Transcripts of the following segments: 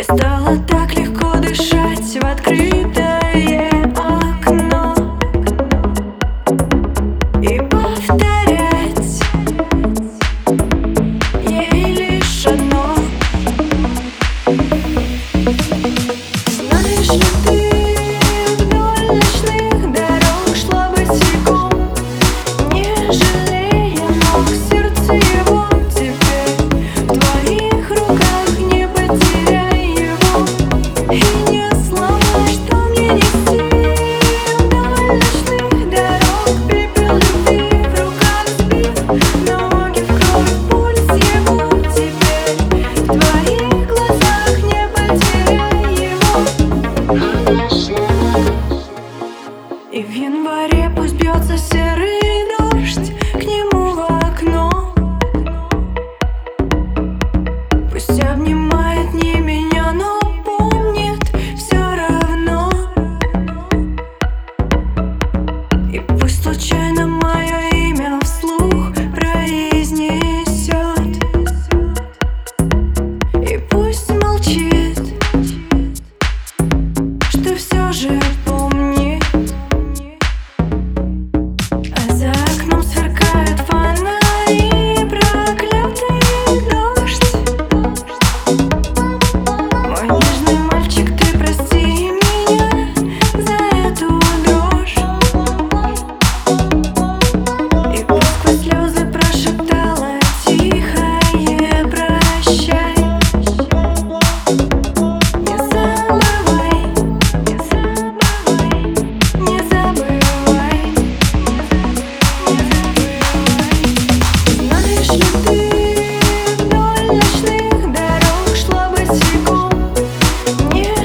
Мне стало так легко дышать в открытую И в январе пусть бьется серый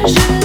je